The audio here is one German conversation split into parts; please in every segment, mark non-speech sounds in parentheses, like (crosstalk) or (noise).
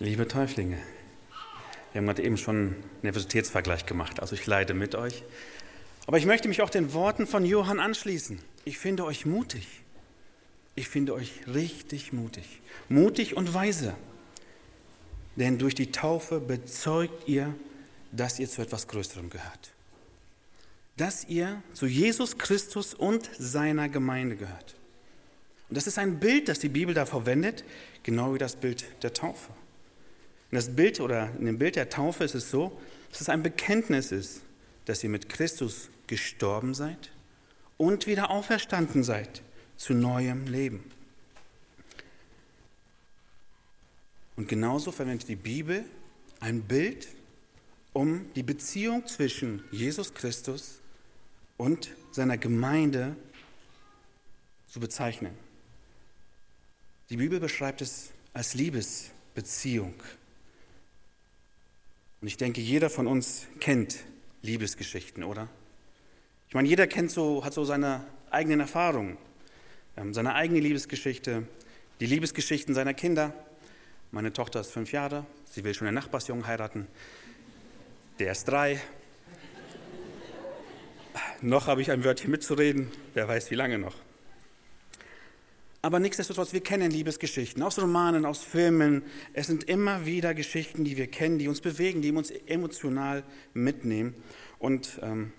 Liebe Täuflinge, wir haben gerade eben schon einen Universitätsvergleich gemacht, also ich leide mit euch. Aber ich möchte mich auch den Worten von Johann anschließen. Ich finde euch mutig. Ich finde euch richtig mutig. Mutig und weise. Denn durch die Taufe bezeugt ihr, dass ihr zu etwas Größerem gehört. Dass ihr zu Jesus Christus und seiner Gemeinde gehört. Und das ist ein Bild, das die Bibel da verwendet, genau wie das Bild der Taufe. In das Bild oder in dem Bild der Taufe ist es so, dass es ein Bekenntnis ist, dass ihr mit Christus gestorben seid und wieder auferstanden seid zu neuem Leben. Und genauso verwendet die Bibel ein Bild, um die Beziehung zwischen Jesus Christus und seiner Gemeinde zu bezeichnen. Die Bibel beschreibt es als Liebesbeziehung. Und ich denke, jeder von uns kennt Liebesgeschichten, oder? Ich meine, jeder kennt so, hat so seine eigenen Erfahrungen, ähm, seine eigene Liebesgeschichte, die Liebesgeschichten seiner Kinder. Meine Tochter ist fünf Jahre, sie will schon einen Nachbarsjungen heiraten. Der ist drei. noch habe ich ein Wörtchen mitzureden, wer weiß wie lange noch. Aber nichtsdestotrotz, wir kennen Liebesgeschichten aus Romanen, aus Filmen. Es sind immer wieder Geschichten, die wir kennen, die uns bewegen, die uns emotional mitnehmen. Und ähm,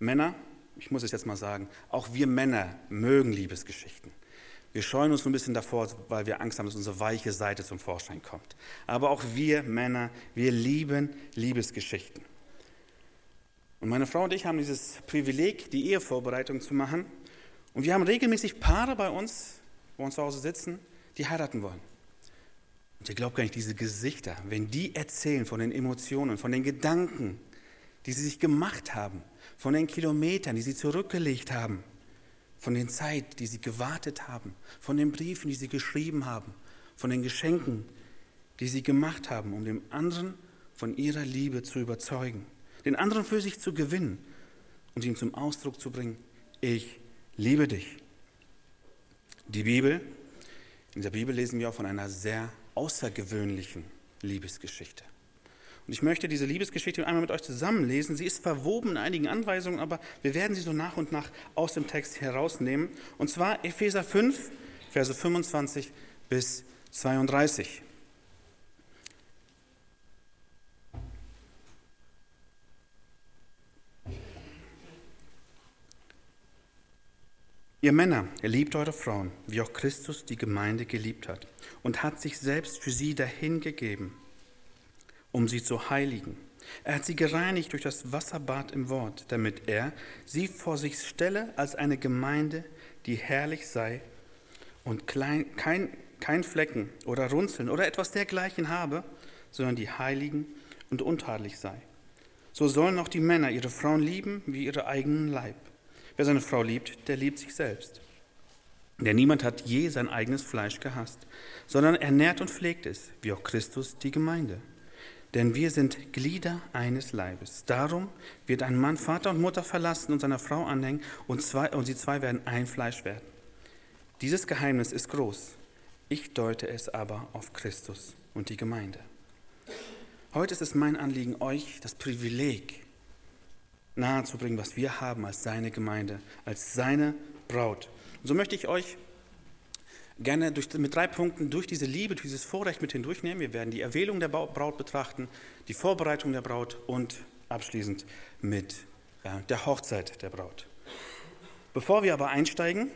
Männer, ich muss es jetzt mal sagen, auch wir Männer mögen Liebesgeschichten. Wir scheuen uns ein bisschen davor, weil wir Angst haben, dass unsere weiche Seite zum Vorschein kommt. Aber auch wir Männer, wir lieben Liebesgeschichten. Und meine Frau und ich haben dieses Privileg, die Ehevorbereitung zu machen. Und wir haben regelmäßig Paare bei uns, wo uns zu Hause sitzen, die heiraten wollen. Und ihr glaubt gar nicht, diese Gesichter, wenn die erzählen von den Emotionen, von den Gedanken, die sie sich gemacht haben, von den Kilometern, die sie zurückgelegt haben, von den Zeit, die sie gewartet haben, von den Briefen, die sie geschrieben haben, von den Geschenken, die sie gemacht haben, um dem anderen von ihrer Liebe zu überzeugen, den anderen für sich zu gewinnen und ihm zum Ausdruck zu bringen, ich liebe dich. Die Bibel, in der Bibel lesen wir auch von einer sehr außergewöhnlichen Liebesgeschichte. Und ich möchte diese Liebesgeschichte einmal mit euch zusammenlesen. Sie ist verwoben in einigen Anweisungen, aber wir werden sie so nach und nach aus dem Text herausnehmen. Und zwar Epheser 5, Verse 25 bis 32. Ihr Männer, liebt eure Frauen, wie auch Christus die Gemeinde geliebt hat und hat sich selbst für sie dahingegeben, um sie zu heiligen. Er hat sie gereinigt durch das Wasserbad im Wort, damit er sie vor sich stelle als eine Gemeinde, die herrlich sei und klein, kein, kein Flecken oder Runzeln oder etwas dergleichen habe, sondern die heiligen und untadelig sei. So sollen auch die Männer ihre Frauen lieben wie ihre eigenen Leib. Wer seine Frau liebt, der liebt sich selbst. Denn niemand hat je sein eigenes Fleisch gehasst, sondern ernährt und pflegt es, wie auch Christus die Gemeinde. Denn wir sind Glieder eines Leibes. Darum wird ein Mann Vater und Mutter verlassen und seiner Frau anhängen, und, zwei, und sie zwei werden ein Fleisch werden. Dieses Geheimnis ist groß. Ich deute es aber auf Christus und die Gemeinde. Heute ist es mein Anliegen, euch das Privileg nahezubringen, was wir haben als seine Gemeinde, als seine Braut. Und so möchte ich euch gerne durch, mit drei Punkten durch diese Liebe, durch dieses Vorrecht mit hindurchnehmen. Wir werden die Erwählung der Braut betrachten, die Vorbereitung der Braut und abschließend mit äh, der Hochzeit der Braut. Bevor wir aber einsteigen,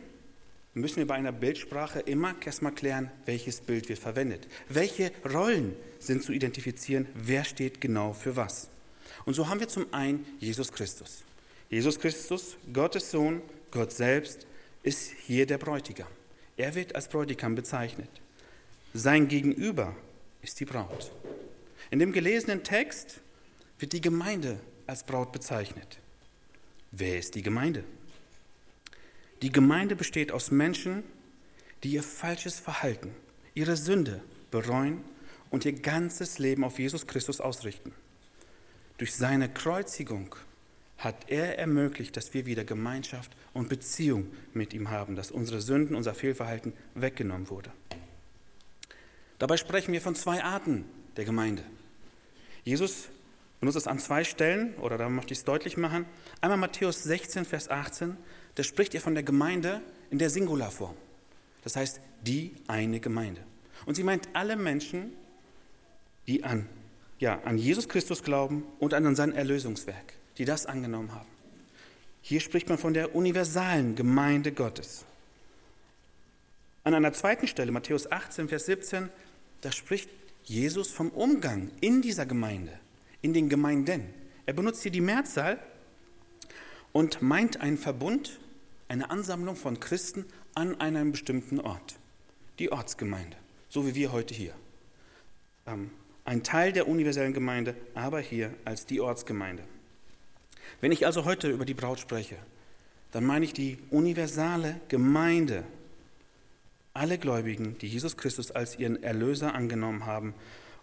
müssen wir bei einer Bildsprache immer erstmal klären, welches Bild wird verwendet. Welche Rollen sind zu identifizieren, wer steht genau für was. Und so haben wir zum einen Jesus Christus. Jesus Christus, Gottes Sohn, Gott selbst, ist hier der Bräutigam. Er wird als Bräutigam bezeichnet. Sein Gegenüber ist die Braut. In dem gelesenen Text wird die Gemeinde als Braut bezeichnet. Wer ist die Gemeinde? Die Gemeinde besteht aus Menschen, die ihr falsches Verhalten, ihre Sünde bereuen und ihr ganzes Leben auf Jesus Christus ausrichten. Durch seine Kreuzigung hat er ermöglicht, dass wir wieder Gemeinschaft und Beziehung mit ihm haben, dass unsere Sünden, unser Fehlverhalten weggenommen wurde. Dabei sprechen wir von zwei Arten der Gemeinde. Jesus benutzt es an zwei Stellen, oder da möchte ich es deutlich machen. Einmal Matthäus 16, Vers 18, da spricht er von der Gemeinde in der Singularform. Das heißt, die eine Gemeinde. Und sie meint alle Menschen, die an, ja, an Jesus Christus glauben und an sein Erlösungswerk, die das angenommen haben. Hier spricht man von der universalen Gemeinde Gottes. An einer zweiten Stelle, Matthäus 18, Vers 17, da spricht Jesus vom Umgang in dieser Gemeinde, in den Gemeinden. Er benutzt hier die Mehrzahl und meint einen Verbund, eine Ansammlung von Christen an einem bestimmten Ort, die Ortsgemeinde, so wie wir heute hier. Ähm, ein Teil der universellen Gemeinde, aber hier als die Ortsgemeinde. Wenn ich also heute über die Braut spreche, dann meine ich die universale Gemeinde, alle Gläubigen, die Jesus Christus als ihren Erlöser angenommen haben.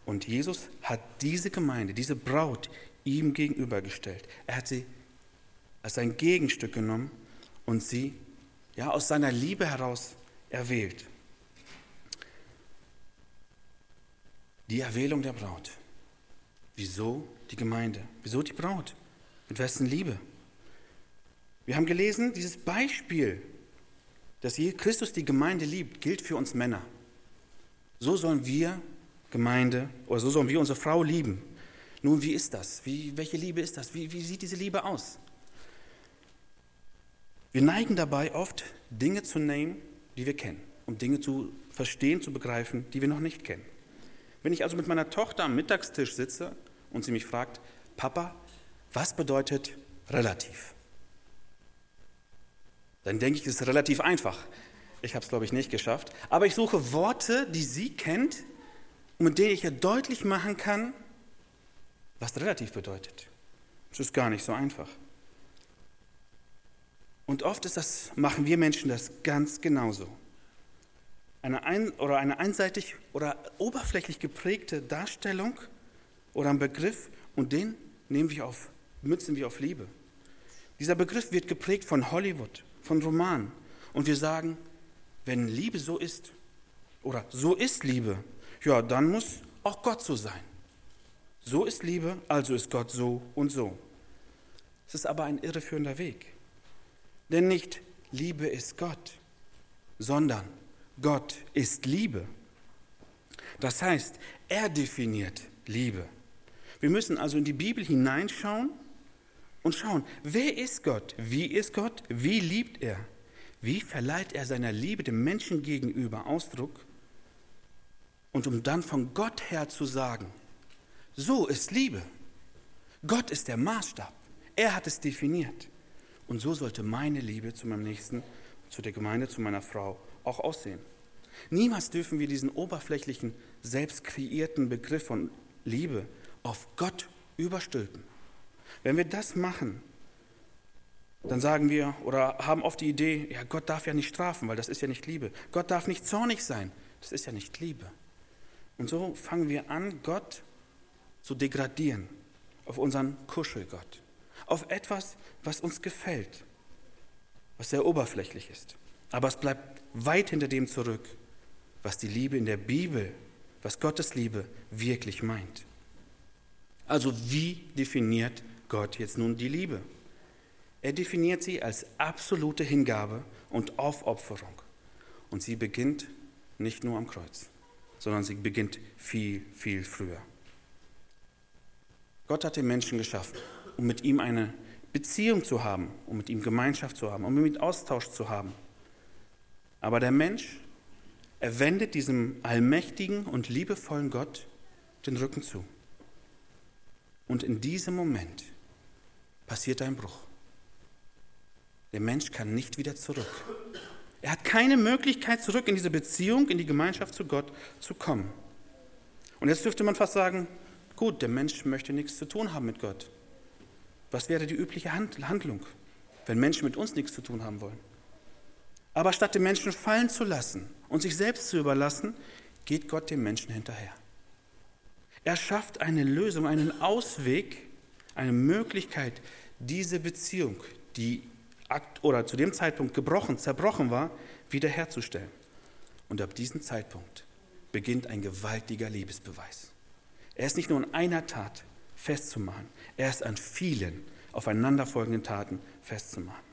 Und Jesus hat diese Gemeinde, diese Braut ihm gegenübergestellt. Er hat sie als sein Gegenstück genommen und sie ja, aus seiner Liebe heraus erwählt. Die Erwählung der Braut. Wieso die Gemeinde? Wieso die Braut? Mit wessen Liebe? Wir haben gelesen, dieses Beispiel, dass Christus die Gemeinde liebt, gilt für uns Männer. So sollen wir Gemeinde oder so sollen wir unsere Frau lieben. Nun, wie ist das? Wie, welche Liebe ist das? Wie, wie sieht diese Liebe aus? Wir neigen dabei oft, Dinge zu nehmen, die wir kennen, um Dinge zu verstehen, zu begreifen, die wir noch nicht kennen. Wenn ich also mit meiner Tochter am Mittagstisch sitze und sie mich fragt, Papa, was bedeutet relativ? Dann denke ich, es ist relativ einfach. Ich habe es, glaube ich, nicht geschafft. Aber ich suche Worte, die sie kennt und mit denen ich ihr deutlich machen kann, was relativ bedeutet. Es ist gar nicht so einfach. Und oft ist das, machen wir Menschen das ganz genauso. Eine, ein, oder eine einseitig oder oberflächlich geprägte Darstellung oder ein Begriff und den nehmen wir auf, münzen wir auf Liebe. Dieser Begriff wird geprägt von Hollywood, von Romanen. Und wir sagen, wenn Liebe so ist, oder so ist Liebe, ja, dann muss auch Gott so sein. So ist Liebe, also ist Gott so und so. Es ist aber ein irreführender Weg. Denn nicht Liebe ist Gott, sondern Gott ist Liebe. Das heißt, er definiert Liebe. Wir müssen also in die Bibel hineinschauen und schauen, wer ist Gott? Wie ist Gott? Wie liebt er? Wie verleiht er seiner Liebe dem Menschen gegenüber Ausdruck? Und um dann von Gott her zu sagen, so ist Liebe. Gott ist der Maßstab. Er hat es definiert. Und so sollte meine Liebe zu meinem Nächsten, zu der Gemeinde, zu meiner Frau auch aussehen. Niemals dürfen wir diesen oberflächlichen, selbst kreierten Begriff von Liebe auf Gott überstülpen. Wenn wir das machen, dann sagen wir oder haben oft die Idee, ja, Gott darf ja nicht strafen, weil das ist ja nicht Liebe. Gott darf nicht zornig sein, das ist ja nicht Liebe. Und so fangen wir an, Gott zu degradieren auf unseren Kuschelgott auf etwas, was uns gefällt, was sehr oberflächlich ist. Aber es bleibt weit hinter dem zurück, was die Liebe in der Bibel, was Gottes Liebe wirklich meint. Also wie definiert Gott jetzt nun die Liebe? Er definiert sie als absolute Hingabe und Aufopferung. Und sie beginnt nicht nur am Kreuz, sondern sie beginnt viel, viel früher. Gott hat den Menschen geschaffen um mit ihm eine Beziehung zu haben, um mit ihm Gemeinschaft zu haben, um mit ihm Austausch zu haben. Aber der Mensch, er wendet diesem allmächtigen und liebevollen Gott den Rücken zu. Und in diesem Moment passiert ein Bruch. Der Mensch kann nicht wieder zurück. Er hat keine Möglichkeit, zurück in diese Beziehung, in die Gemeinschaft zu Gott zu kommen. Und jetzt dürfte man fast sagen, gut, der Mensch möchte nichts zu tun haben mit Gott. Was wäre die übliche Handlung, wenn Menschen mit uns nichts zu tun haben wollen? Aber statt den Menschen fallen zu lassen und sich selbst zu überlassen, geht Gott dem Menschen hinterher. Er schafft eine Lösung, einen Ausweg, eine Möglichkeit, diese Beziehung, die oder zu dem Zeitpunkt gebrochen, zerbrochen war, wiederherzustellen. Und ab diesem Zeitpunkt beginnt ein gewaltiger Liebesbeweis. Er ist nicht nur in einer Tat festzumachen, er ist an vielen aufeinanderfolgenden Taten festzumachen.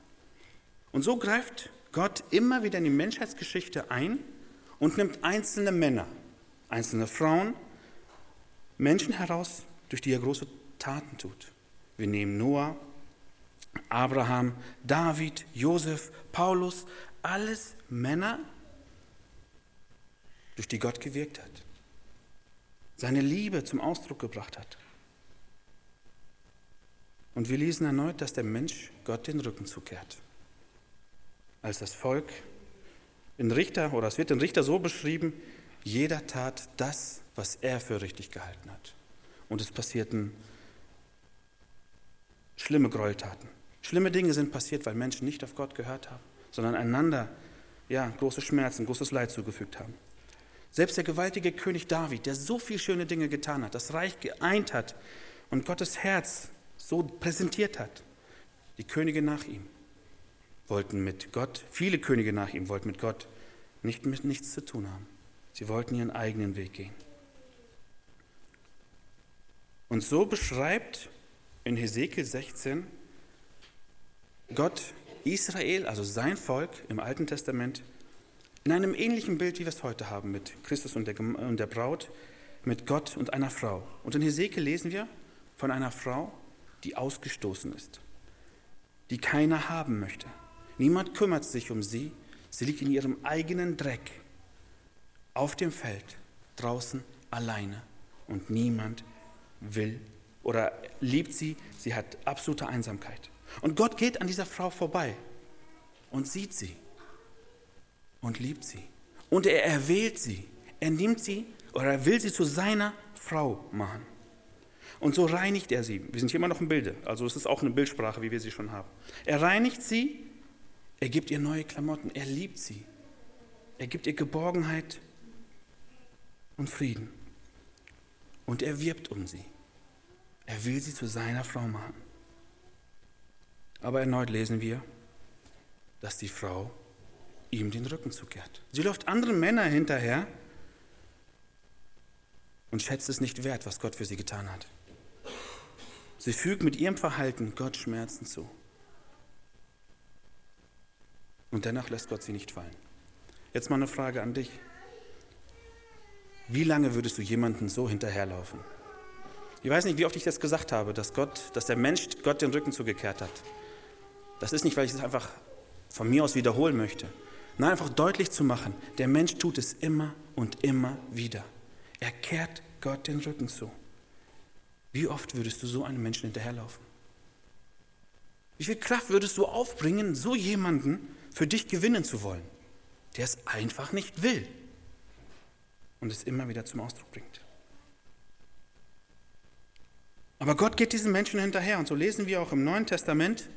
Und so greift Gott immer wieder in die Menschheitsgeschichte ein und nimmt einzelne Männer, einzelne Frauen, Menschen heraus, durch die er große Taten tut. Wir nehmen Noah, Abraham, David, Josef, Paulus, alles Männer, durch die Gott gewirkt hat, seine Liebe zum Ausdruck gebracht hat. Und wir lesen erneut, dass der Mensch Gott den Rücken zukehrt. Als das Volk in Richter, oder es wird in Richter so beschrieben, jeder tat das, was er für richtig gehalten hat. Und es passierten schlimme Gräueltaten. Schlimme Dinge sind passiert, weil Menschen nicht auf Gott gehört haben, sondern einander ja, große Schmerzen, großes Leid zugefügt haben. Selbst der gewaltige König David, der so viele schöne Dinge getan hat, das Reich geeint hat und Gottes Herz so präsentiert hat, die Könige nach ihm wollten mit Gott, viele Könige nach ihm wollten mit Gott nicht mit nichts zu tun haben. Sie wollten ihren eigenen Weg gehen. Und so beschreibt in Hesekiel 16 Gott Israel, also sein Volk im Alten Testament, in einem ähnlichen Bild, wie wir es heute haben, mit Christus und der, und der Braut, mit Gott und einer Frau. Und in Hesekiel lesen wir von einer Frau, die ausgestoßen ist, die keiner haben möchte. Niemand kümmert sich um sie, sie liegt in ihrem eigenen Dreck auf dem Feld, draußen alleine und niemand will oder liebt sie, sie hat absolute Einsamkeit. Und Gott geht an dieser Frau vorbei und sieht sie und liebt sie. Und er erwählt sie. Er nimmt sie oder er will sie zu seiner Frau machen. Und so reinigt er sie. Wir sind hier immer noch im Bilde, also es ist auch eine Bildsprache, wie wir sie schon haben. Er reinigt sie, er gibt ihr neue Klamotten, er liebt sie. Er gibt ihr Geborgenheit und Frieden. Und er wirbt um sie. Er will sie zu seiner Frau machen. Aber erneut lesen wir, dass die Frau ihm den Rücken zukehrt. Sie läuft anderen Männern hinterher und schätzt es nicht wert, was Gott für sie getan hat. Sie fügt mit ihrem Verhalten Gott Schmerzen zu. Und dennoch lässt Gott sie nicht fallen. Jetzt mal eine Frage an dich. Wie lange würdest du jemanden so hinterherlaufen? Ich weiß nicht, wie oft ich das gesagt habe, dass Gott, dass der Mensch Gott den Rücken zugekehrt hat. Das ist nicht, weil ich es einfach von mir aus wiederholen möchte. Nein, einfach deutlich zu machen, der Mensch tut es immer und immer wieder. Er kehrt Gott den Rücken zu. Wie oft würdest du so einem Menschen hinterherlaufen? Wie viel Kraft würdest du aufbringen, so jemanden für dich gewinnen zu wollen, der es einfach nicht will und es immer wieder zum Ausdruck bringt? Aber Gott geht diesen Menschen hinterher und so lesen wir auch im Neuen Testament,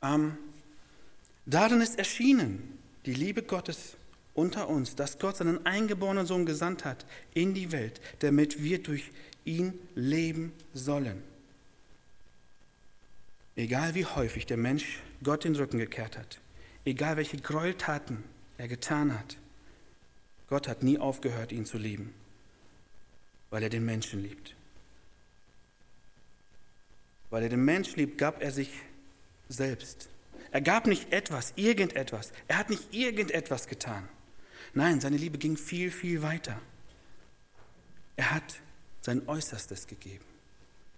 ähm, darin ist erschienen die Liebe Gottes unter uns, dass Gott seinen eingeborenen Sohn gesandt hat in die Welt, damit wir durch ihn leben sollen. Egal wie häufig der Mensch Gott den Rücken gekehrt hat, egal welche Gräueltaten er getan hat, Gott hat nie aufgehört, ihn zu lieben, weil er den Menschen liebt. Weil er den Mensch liebt, gab er sich selbst. Er gab nicht etwas, irgendetwas. Er hat nicht irgendetwas getan. Nein, seine Liebe ging viel, viel weiter. Er hat sein Äußerstes gegeben.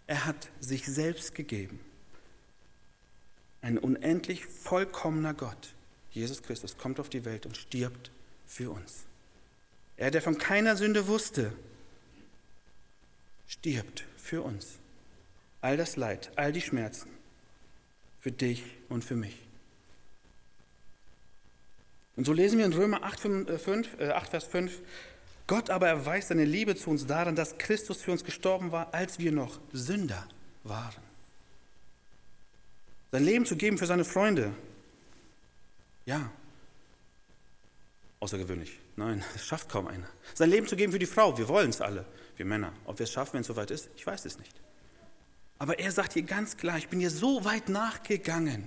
Er hat sich selbst gegeben. Ein unendlich vollkommener Gott, Jesus Christus, kommt auf die Welt und stirbt für uns. Er, der von keiner Sünde wusste, stirbt für uns. All das Leid, all die Schmerzen, für dich und für mich. Und so lesen wir in Römer 8, 5, 8, Vers 5, Gott aber erweist seine Liebe zu uns daran, dass Christus für uns gestorben war, als wir noch Sünder waren. Sein Leben zu geben für seine Freunde. Ja. Außergewöhnlich. Nein, (laughs) das schafft kaum einer. Sein Leben zu geben für die Frau. Wir wollen es alle, wir Männer. Ob wir es schaffen, wenn es soweit ist, ich weiß es nicht. Aber er sagt hier ganz klar, ich bin dir so weit nachgegangen,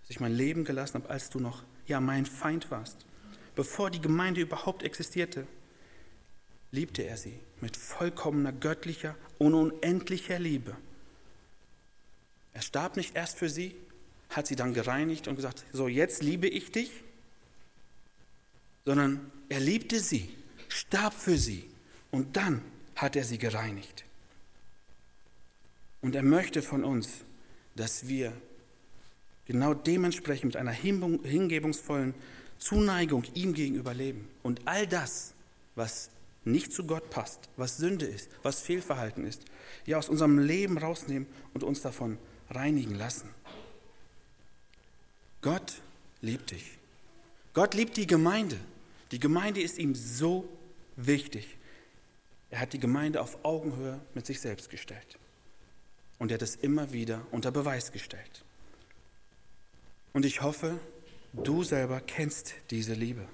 dass ich mein Leben gelassen habe, als du noch ja mein Feind warst, bevor die Gemeinde überhaupt existierte. liebte er sie mit vollkommener göttlicher und unendlicher Liebe. Er starb nicht erst für sie, hat sie dann gereinigt und gesagt, so jetzt liebe ich dich, sondern er liebte sie, starb für sie und dann hat er sie gereinigt. Und er möchte von uns, dass wir genau dementsprechend mit einer hingebungsvollen Zuneigung ihm gegenüber leben. Und all das, was nicht zu Gott passt, was Sünde ist, was Fehlverhalten ist, ja aus unserem Leben rausnehmen und uns davon reinigen lassen. Gott liebt dich. Gott liebt die Gemeinde. Die Gemeinde ist ihm so wichtig. Er hat die Gemeinde auf Augenhöhe mit sich selbst gestellt. Und er hat es immer wieder unter Beweis gestellt. Und ich hoffe, du selber kennst diese Liebe.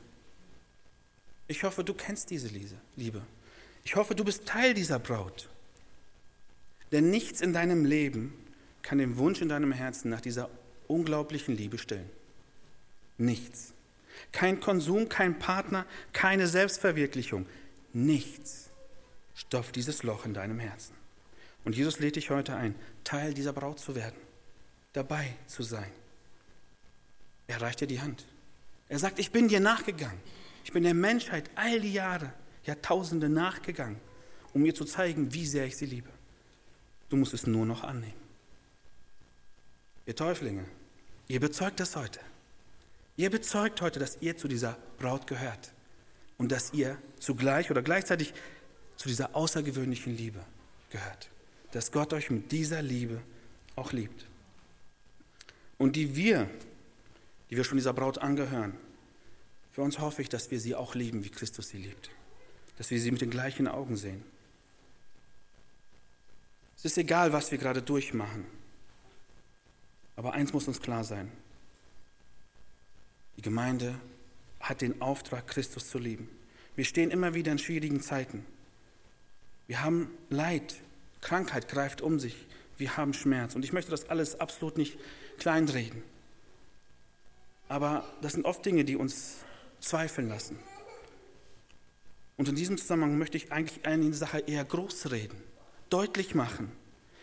Ich hoffe, du kennst diese Liebe. Ich hoffe, du bist Teil dieser Braut. Denn nichts in deinem Leben kann den Wunsch in deinem Herzen nach dieser unglaublichen Liebe stillen. Nichts. Kein Konsum, kein Partner, keine Selbstverwirklichung. Nichts stopft dieses Loch in deinem Herzen. Und Jesus lädt dich heute ein, Teil dieser Braut zu werden, dabei zu sein. Er reicht dir die Hand. Er sagt, ich bin dir nachgegangen. Ich bin der Menschheit all die Jahre, Jahrtausende nachgegangen, um mir zu zeigen, wie sehr ich sie liebe. Du musst es nur noch annehmen. Ihr Täuflinge, ihr bezeugt das heute. Ihr bezeugt heute, dass ihr zu dieser Braut gehört und dass ihr zugleich oder gleichzeitig zu dieser außergewöhnlichen Liebe gehört. Dass Gott euch mit dieser Liebe auch liebt. Und die wir, die wir schon dieser Braut angehören, für uns hoffe ich, dass wir sie auch lieben, wie Christus sie liebt. Dass wir sie mit den gleichen Augen sehen. Es ist egal, was wir gerade durchmachen. Aber eins muss uns klar sein. Die Gemeinde hat den Auftrag, Christus zu lieben. Wir stehen immer wieder in schwierigen Zeiten. Wir haben Leid, Krankheit greift um sich, wir haben Schmerz. Und ich möchte das alles absolut nicht kleinreden. Aber das sind oft Dinge, die uns zweifeln lassen. Und in diesem Zusammenhang möchte ich eigentlich eine Sache eher groß reden, deutlich machen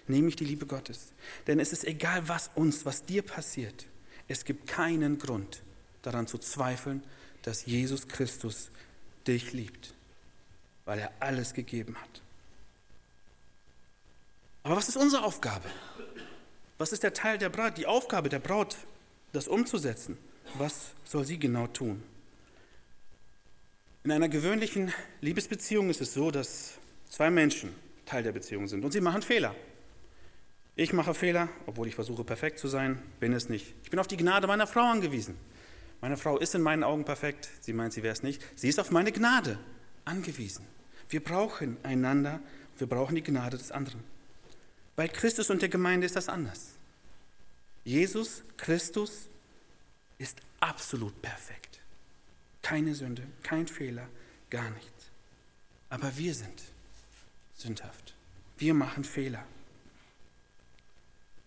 nämlich die Liebe Gottes. Denn es ist egal, was uns, was dir passiert. Es gibt keinen Grund daran zu zweifeln, dass Jesus Christus dich liebt, weil er alles gegeben hat. Aber was ist unsere Aufgabe? Was ist der Teil der Braut, die Aufgabe der Braut, das umzusetzen? Was soll sie genau tun? In einer gewöhnlichen Liebesbeziehung ist es so, dass zwei Menschen Teil der Beziehung sind und sie machen Fehler. Ich mache Fehler, obwohl ich versuche perfekt zu sein, bin es nicht. Ich bin auf die Gnade meiner Frau angewiesen. Meine Frau ist in meinen Augen perfekt, sie meint, sie wäre es nicht. Sie ist auf meine Gnade angewiesen. Wir brauchen einander, wir brauchen die Gnade des anderen. Bei Christus und der Gemeinde ist das anders. Jesus Christus ist absolut perfekt. Keine Sünde, kein Fehler, gar nichts. Aber wir sind sündhaft. Wir machen Fehler.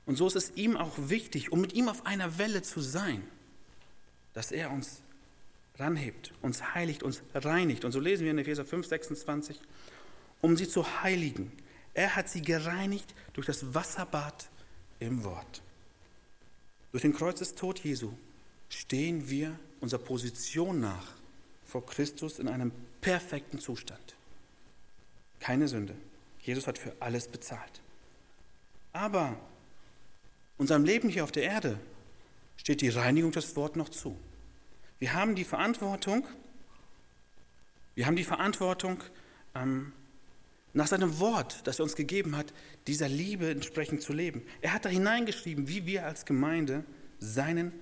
Und so ist es ihm auch wichtig, um mit ihm auf einer Welle zu sein, dass er uns ranhebt, uns heiligt, uns reinigt. Und so lesen wir in Epheser 5, 26, um sie zu heiligen. Er hat sie gereinigt durch das Wasserbad im Wort. Durch den Kreuzestod Jesu stehen wir unserer Position nach vor Christus in einem perfekten Zustand. Keine Sünde. Jesus hat für alles bezahlt. Aber Unserem Leben hier auf der Erde steht die Reinigung des Wortes noch zu. Wir haben die Verantwortung, wir haben die Verantwortung, ähm, nach seinem Wort, das er uns gegeben hat, dieser Liebe entsprechend zu leben. Er hat da hineingeschrieben, wie wir als Gemeinde seinen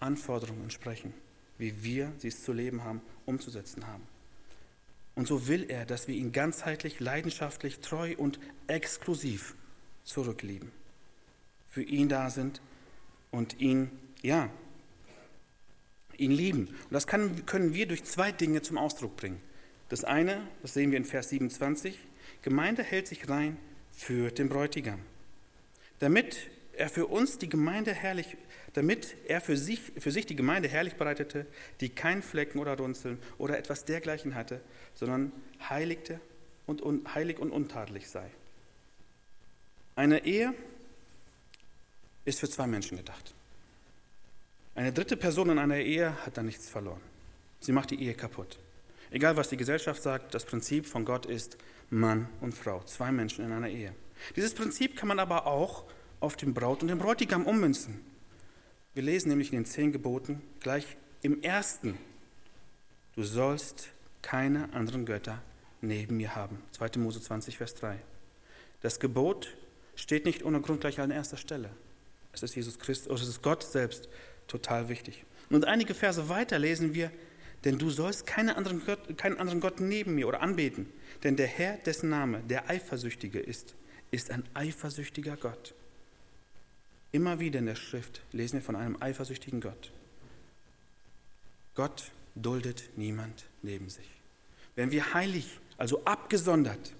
Anforderungen entsprechen, wie wir sie zu leben haben, umzusetzen haben. Und so will er, dass wir ihn ganzheitlich, leidenschaftlich, treu und exklusiv zurücklieben für ihn da sind und ihn, ja, ihn lieben. Und das kann, können wir durch zwei Dinge zum Ausdruck bringen. Das eine, das sehen wir in Vers 27, Gemeinde hält sich rein für den Bräutigam. Damit er für uns die Gemeinde herrlich, damit er für sich, für sich die Gemeinde herrlich bereitete, die keinen Flecken oder Runzeln oder etwas dergleichen hatte, sondern heiligte und un, heilig und untadelig sei. Eine Ehe ist für zwei Menschen gedacht. Eine dritte Person in einer Ehe hat da nichts verloren. Sie macht die Ehe kaputt. Egal was die Gesellschaft sagt, das Prinzip von Gott ist Mann und Frau, zwei Menschen in einer Ehe. Dieses Prinzip kann man aber auch auf den Braut und den Bräutigam ummünzen. Wir lesen nämlich in den zehn Geboten gleich im ersten, du sollst keine anderen Götter neben mir haben. 2. Mose 20, Vers 3. Das Gebot steht nicht ohne Grund gleich an erster Stelle. Es ist Jesus Christus, es ist Gott selbst total wichtig. Und einige Verse weiter lesen wir, denn du sollst keine anderen Gott, keinen anderen Gott neben mir oder anbeten, denn der Herr, dessen Name der Eifersüchtige ist, ist ein eifersüchtiger Gott. Immer wieder in der Schrift lesen wir von einem eifersüchtigen Gott. Gott duldet niemand neben sich. Wenn wir heilig, also abgesondert,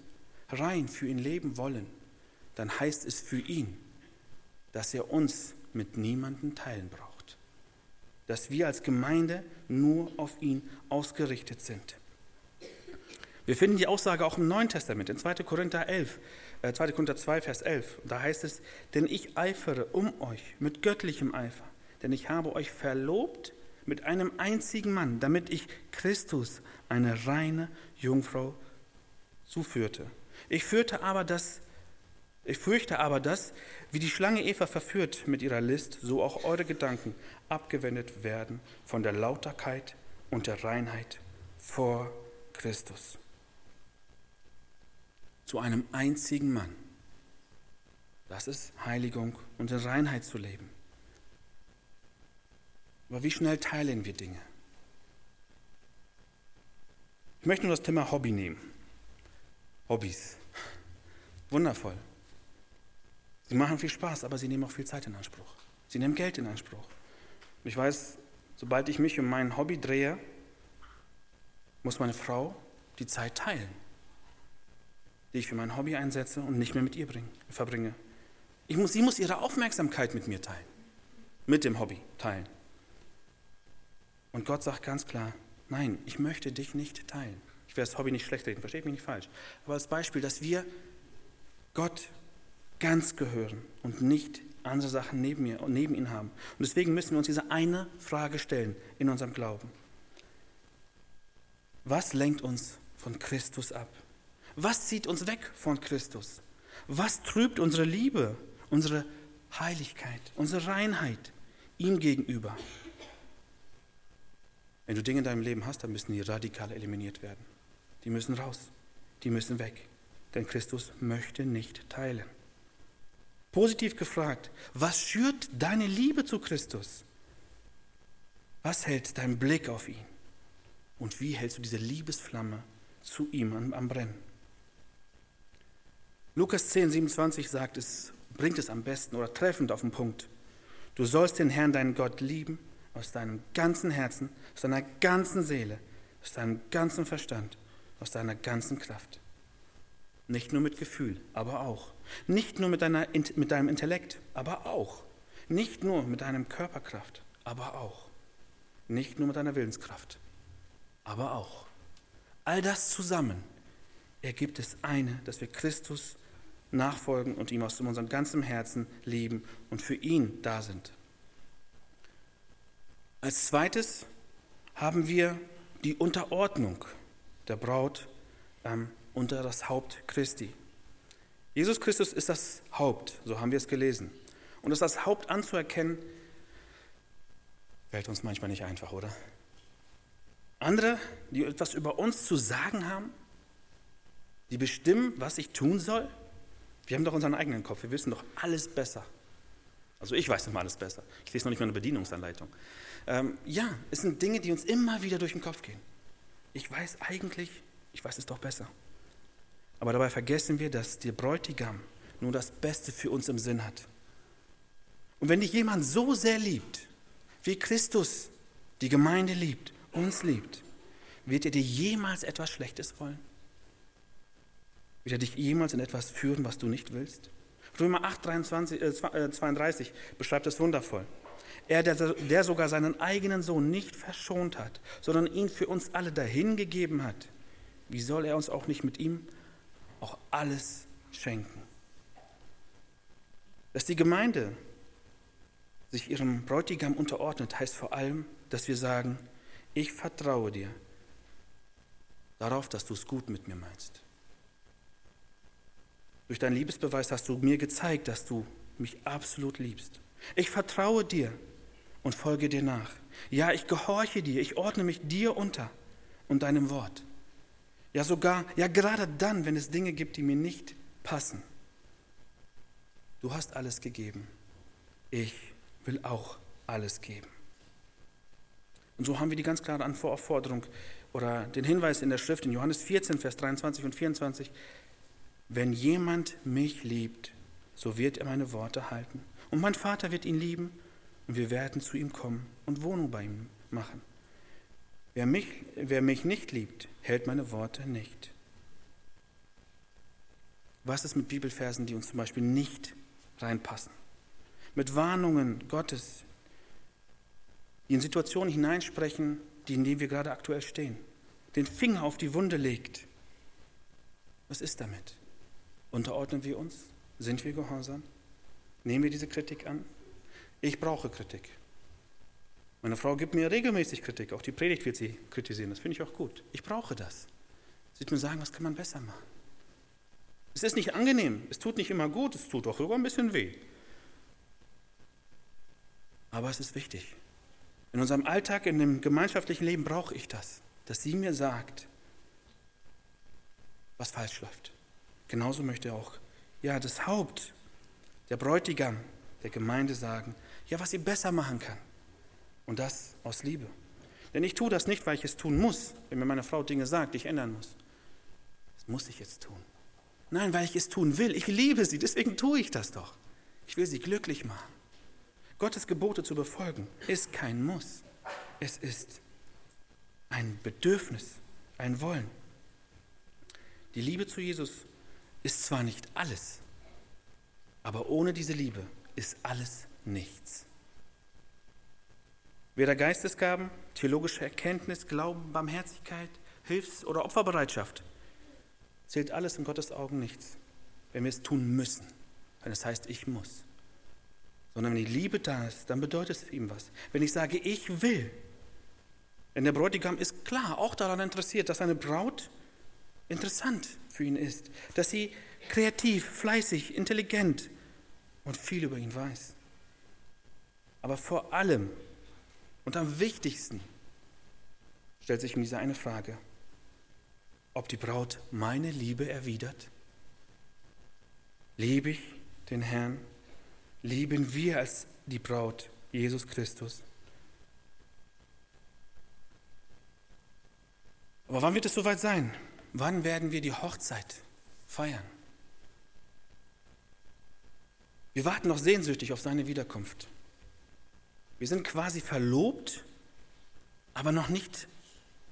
rein für ihn leben wollen, dann heißt es für ihn, dass er uns mit niemandem teilen braucht. Dass wir als Gemeinde nur auf ihn ausgerichtet sind. Wir finden die Aussage auch im Neuen Testament, in 2. Korinther 11, äh, 2. Korinther 2, Vers 11. Da heißt es, denn ich eifere um euch mit göttlichem Eifer, denn ich habe euch verlobt mit einem einzigen Mann, damit ich Christus, eine reine Jungfrau, zuführte. Ich führte aber das ich fürchte aber, dass, wie die Schlange Eva verführt mit ihrer List, so auch eure Gedanken abgewendet werden von der Lauterkeit und der Reinheit vor Christus. Zu einem einzigen Mann. Das ist Heiligung und in Reinheit zu leben. Aber wie schnell teilen wir Dinge? Ich möchte nur das Thema Hobby nehmen. Hobbys. Wundervoll. Sie machen viel Spaß, aber sie nehmen auch viel Zeit in Anspruch. Sie nehmen Geld in Anspruch. Ich weiß, sobald ich mich um mein Hobby drehe, muss meine Frau die Zeit teilen, die ich für mein Hobby einsetze und nicht mehr mit ihr bring, verbringe. Ich muss, sie muss ihre Aufmerksamkeit mit mir teilen, mit dem Hobby teilen. Und Gott sagt ganz klar, nein, ich möchte dich nicht teilen. Ich werde das Hobby nicht schlecht reden, versteht mich nicht falsch. Aber als Beispiel, dass wir Gott ganz gehören und nicht andere Sachen neben, mir, neben ihn haben. Und deswegen müssen wir uns diese eine Frage stellen in unserem Glauben. Was lenkt uns von Christus ab? Was zieht uns weg von Christus? Was trübt unsere Liebe, unsere Heiligkeit, unsere Reinheit ihm gegenüber? Wenn du Dinge in deinem Leben hast, dann müssen die radikal eliminiert werden. Die müssen raus, die müssen weg. Denn Christus möchte nicht teilen. Positiv gefragt, was schürt deine Liebe zu Christus? Was hält dein Blick auf ihn? Und wie hältst du diese Liebesflamme zu ihm am, am Brennen? Lukas 10, 27 sagt es, bringt es am besten oder treffend auf den Punkt. Du sollst den Herrn, deinen Gott, lieben aus deinem ganzen Herzen, aus deiner ganzen Seele, aus deinem ganzen Verstand, aus deiner ganzen Kraft. Nicht nur mit Gefühl, aber auch. Nicht nur mit, deiner, mit deinem Intellekt, aber auch. Nicht nur mit deinem Körperkraft, aber auch. Nicht nur mit deiner Willenskraft, aber auch. All das zusammen ergibt es eine, dass wir Christus nachfolgen und ihm aus unserem ganzen Herzen lieben und für ihn da sind. Als zweites haben wir die Unterordnung der Braut ähm, unter das Haupt Christi. Jesus Christus ist das Haupt, so haben wir es gelesen. Und das als Haupt anzuerkennen, fällt uns manchmal nicht einfach, oder? Andere, die etwas über uns zu sagen haben, die bestimmen, was ich tun soll. Wir haben doch unseren eigenen Kopf, wir wissen doch alles besser. Also ich weiß noch mal alles besser. Ich lese noch nicht mal eine Bedienungsanleitung. Ähm, ja, es sind Dinge, die uns immer wieder durch den Kopf gehen. Ich weiß eigentlich, ich weiß es doch besser. Aber dabei vergessen wir, dass der Bräutigam nur das Beste für uns im Sinn hat. Und wenn dich jemand so sehr liebt, wie Christus die Gemeinde liebt, uns liebt, wird er dir jemals etwas Schlechtes wollen? Wird er dich jemals in etwas führen, was du nicht willst? Römer 8, 23, äh, 32 beschreibt es wundervoll. Er, der, der sogar seinen eigenen Sohn nicht verschont hat, sondern ihn für uns alle dahingegeben hat, wie soll er uns auch nicht mit ihm auch alles schenken? Dass die Gemeinde sich ihrem Bräutigam unterordnet, heißt vor allem, dass wir sagen, ich vertraue dir darauf, dass du es gut mit mir meinst. Durch deinen Liebesbeweis hast du mir gezeigt, dass du mich absolut liebst. Ich vertraue dir und folge dir nach. Ja, ich gehorche dir, ich ordne mich dir unter und deinem Wort. Ja, sogar, ja, gerade dann, wenn es Dinge gibt, die mir nicht passen. Du hast alles gegeben. Ich will auch alles geben. Und so haben wir die ganz klare Aufforderung oder den Hinweis in der Schrift in Johannes 14, Vers 23 und 24. Wenn jemand mich liebt, so wird er meine Worte halten. Und mein Vater wird ihn lieben und wir werden zu ihm kommen und Wohnung bei ihm machen. Wer mich, wer mich nicht liebt, hält meine Worte nicht. Was ist mit Bibelversen, die uns zum Beispiel nicht reinpassen? Mit Warnungen Gottes, die in Situationen hineinsprechen, die in denen wir gerade aktuell stehen. Den Finger auf die Wunde legt. Was ist damit? Unterordnen wir uns? Sind wir gehorsam? Nehmen wir diese Kritik an? Ich brauche Kritik. Meine Frau gibt mir regelmäßig Kritik, auch die Predigt wird sie kritisieren, das finde ich auch gut. Ich brauche das. Sie wird mir sagen, was kann man besser machen. Es ist nicht angenehm, es tut nicht immer gut, es tut auch sogar ein bisschen weh. Aber es ist wichtig. In unserem Alltag, in dem gemeinschaftlichen Leben brauche ich das, dass sie mir sagt, was falsch läuft. Genauso möchte auch ja, das Haupt, der Bräutigam der Gemeinde sagen, ja, was sie besser machen kann. Und das aus Liebe. Denn ich tue das nicht, weil ich es tun muss, wenn mir meine Frau Dinge sagt, die ich ändern muss. Das muss ich jetzt tun. Nein, weil ich es tun will. Ich liebe sie, deswegen tue ich das doch. Ich will sie glücklich machen. Gottes Gebote zu befolgen ist kein Muss. Es ist ein Bedürfnis, ein Wollen. Die Liebe zu Jesus ist zwar nicht alles, aber ohne diese Liebe ist alles nichts. Weder Geistesgaben, theologische Erkenntnis, Glauben, Barmherzigkeit, Hilfs- oder Opferbereitschaft zählt alles in Gottes Augen nichts, wenn wir es tun müssen, wenn es heißt, ich muss. Sondern wenn die Liebe da ist, dann bedeutet es ihm was. Wenn ich sage, ich will, denn der Bräutigam ist klar auch daran interessiert, dass seine Braut interessant für ihn ist, dass sie kreativ, fleißig, intelligent und viel über ihn weiß. Aber vor allem und am wichtigsten stellt sich mir diese eine Frage, ob die Braut meine Liebe erwidert. Liebe ich den Herrn? Lieben wir als die Braut Jesus Christus? Aber wann wird es soweit sein? Wann werden wir die Hochzeit feiern? Wir warten noch sehnsüchtig auf seine Wiederkunft. Wir sind quasi verlobt, aber noch nicht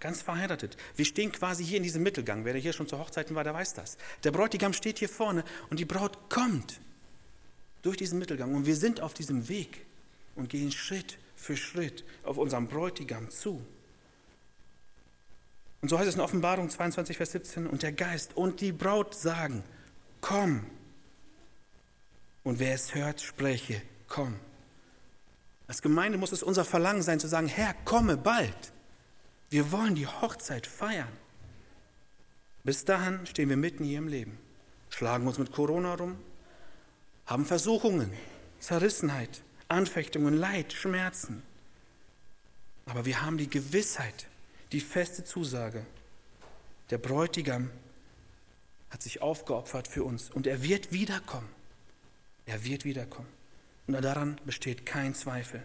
ganz verheiratet. Wir stehen quasi hier in diesem Mittelgang. Wer hier schon zu Hochzeiten war, der weiß das. Der Bräutigam steht hier vorne und die Braut kommt durch diesen Mittelgang. Und wir sind auf diesem Weg und gehen Schritt für Schritt auf unserem Bräutigam zu. Und so heißt es in Offenbarung 22, Vers 17, und der Geist und die Braut sagen, komm. Und wer es hört, spreche, komm. Als Gemeinde muss es unser Verlangen sein zu sagen, Herr, komme bald. Wir wollen die Hochzeit feiern. Bis dahin stehen wir mitten hier im Leben, schlagen uns mit Corona rum, haben Versuchungen, Zerrissenheit, Anfechtungen, Leid, Schmerzen. Aber wir haben die Gewissheit, die feste Zusage, der Bräutigam hat sich aufgeopfert für uns und er wird wiederkommen. Er wird wiederkommen. Und daran besteht kein Zweifel.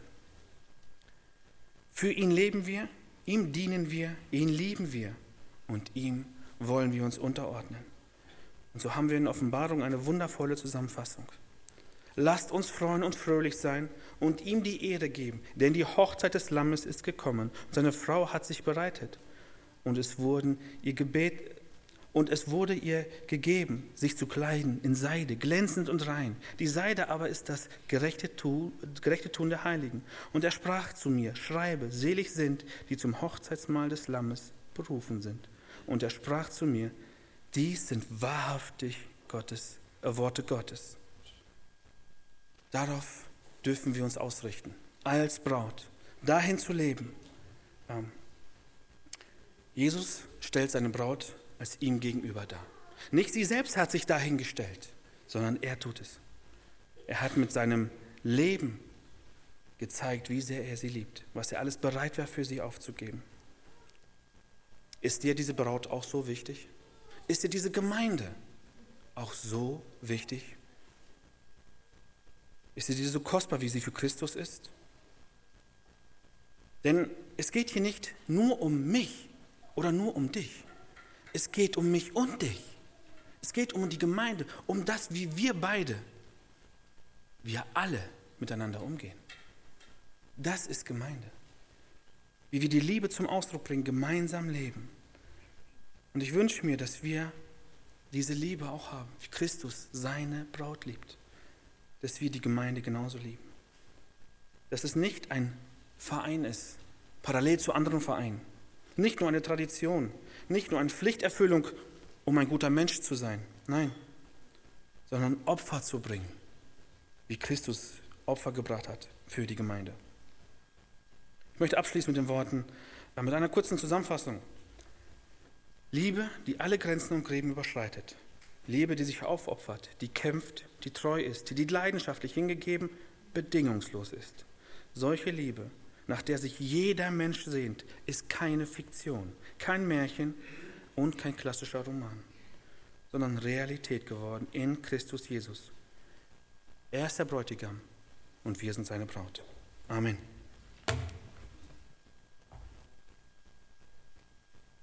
Für ihn leben wir, ihm dienen wir, ihn lieben wir und ihm wollen wir uns unterordnen. Und so haben wir in Offenbarung eine wundervolle Zusammenfassung. Lasst uns freuen und fröhlich sein und ihm die Ehre geben, denn die Hochzeit des Lammes ist gekommen und seine Frau hat sich bereitet. Und es wurden ihr Gebet Und es wurde ihr gegeben, sich zu kleiden in Seide, glänzend und rein. Die Seide aber ist das gerechte Tun, gerechte Tun der Heiligen. Und er sprach zu mir, schreibe, selig sind, die zum Hochzeitsmahl des Lammes berufen sind. Und er sprach zu mir, dies sind wahrhaftig Gottes, äh, Worte Gottes. Darauf dürfen wir uns ausrichten, als Braut, dahin zu leben. Ähm, Jesus stellt seine Braut als ihm gegenüber dar. Nicht sie selbst hat sich dahingestellt, sondern er tut es. Er hat mit seinem Leben gezeigt, wie sehr er sie liebt, was er alles bereit war für sie aufzugeben. Ist dir diese Braut auch so wichtig? Ist dir diese Gemeinde auch so wichtig? Ist dir diese so kostbar, wie sie für Christus ist? Denn es geht hier nicht nur um mich oder nur um dich. Es geht um mich und dich. Es geht um die Gemeinde, um das, wie wir beide, wir alle miteinander umgehen. Das ist Gemeinde. Wie wir die Liebe zum Ausdruck bringen, gemeinsam leben. Und ich wünsche mir, dass wir diese Liebe auch haben, wie Christus seine Braut liebt. Dass wir die Gemeinde genauso lieben. Dass es nicht ein Verein ist, parallel zu anderen Vereinen. Nicht nur eine Tradition, nicht nur eine Pflichterfüllung, um ein guter Mensch zu sein, nein, sondern Opfer zu bringen, wie Christus Opfer gebracht hat für die Gemeinde. Ich möchte abschließen mit den Worten, äh, mit einer kurzen Zusammenfassung. Liebe, die alle Grenzen und Gräben überschreitet. Liebe, die sich aufopfert, die kämpft, die treu ist, die leidenschaftlich hingegeben, bedingungslos ist. Solche Liebe, nach der sich jeder Mensch sehnt, ist keine Fiktion, kein Märchen und kein klassischer Roman, sondern Realität geworden in Christus Jesus. Er ist der Bräutigam und wir sind seine Braut. Amen.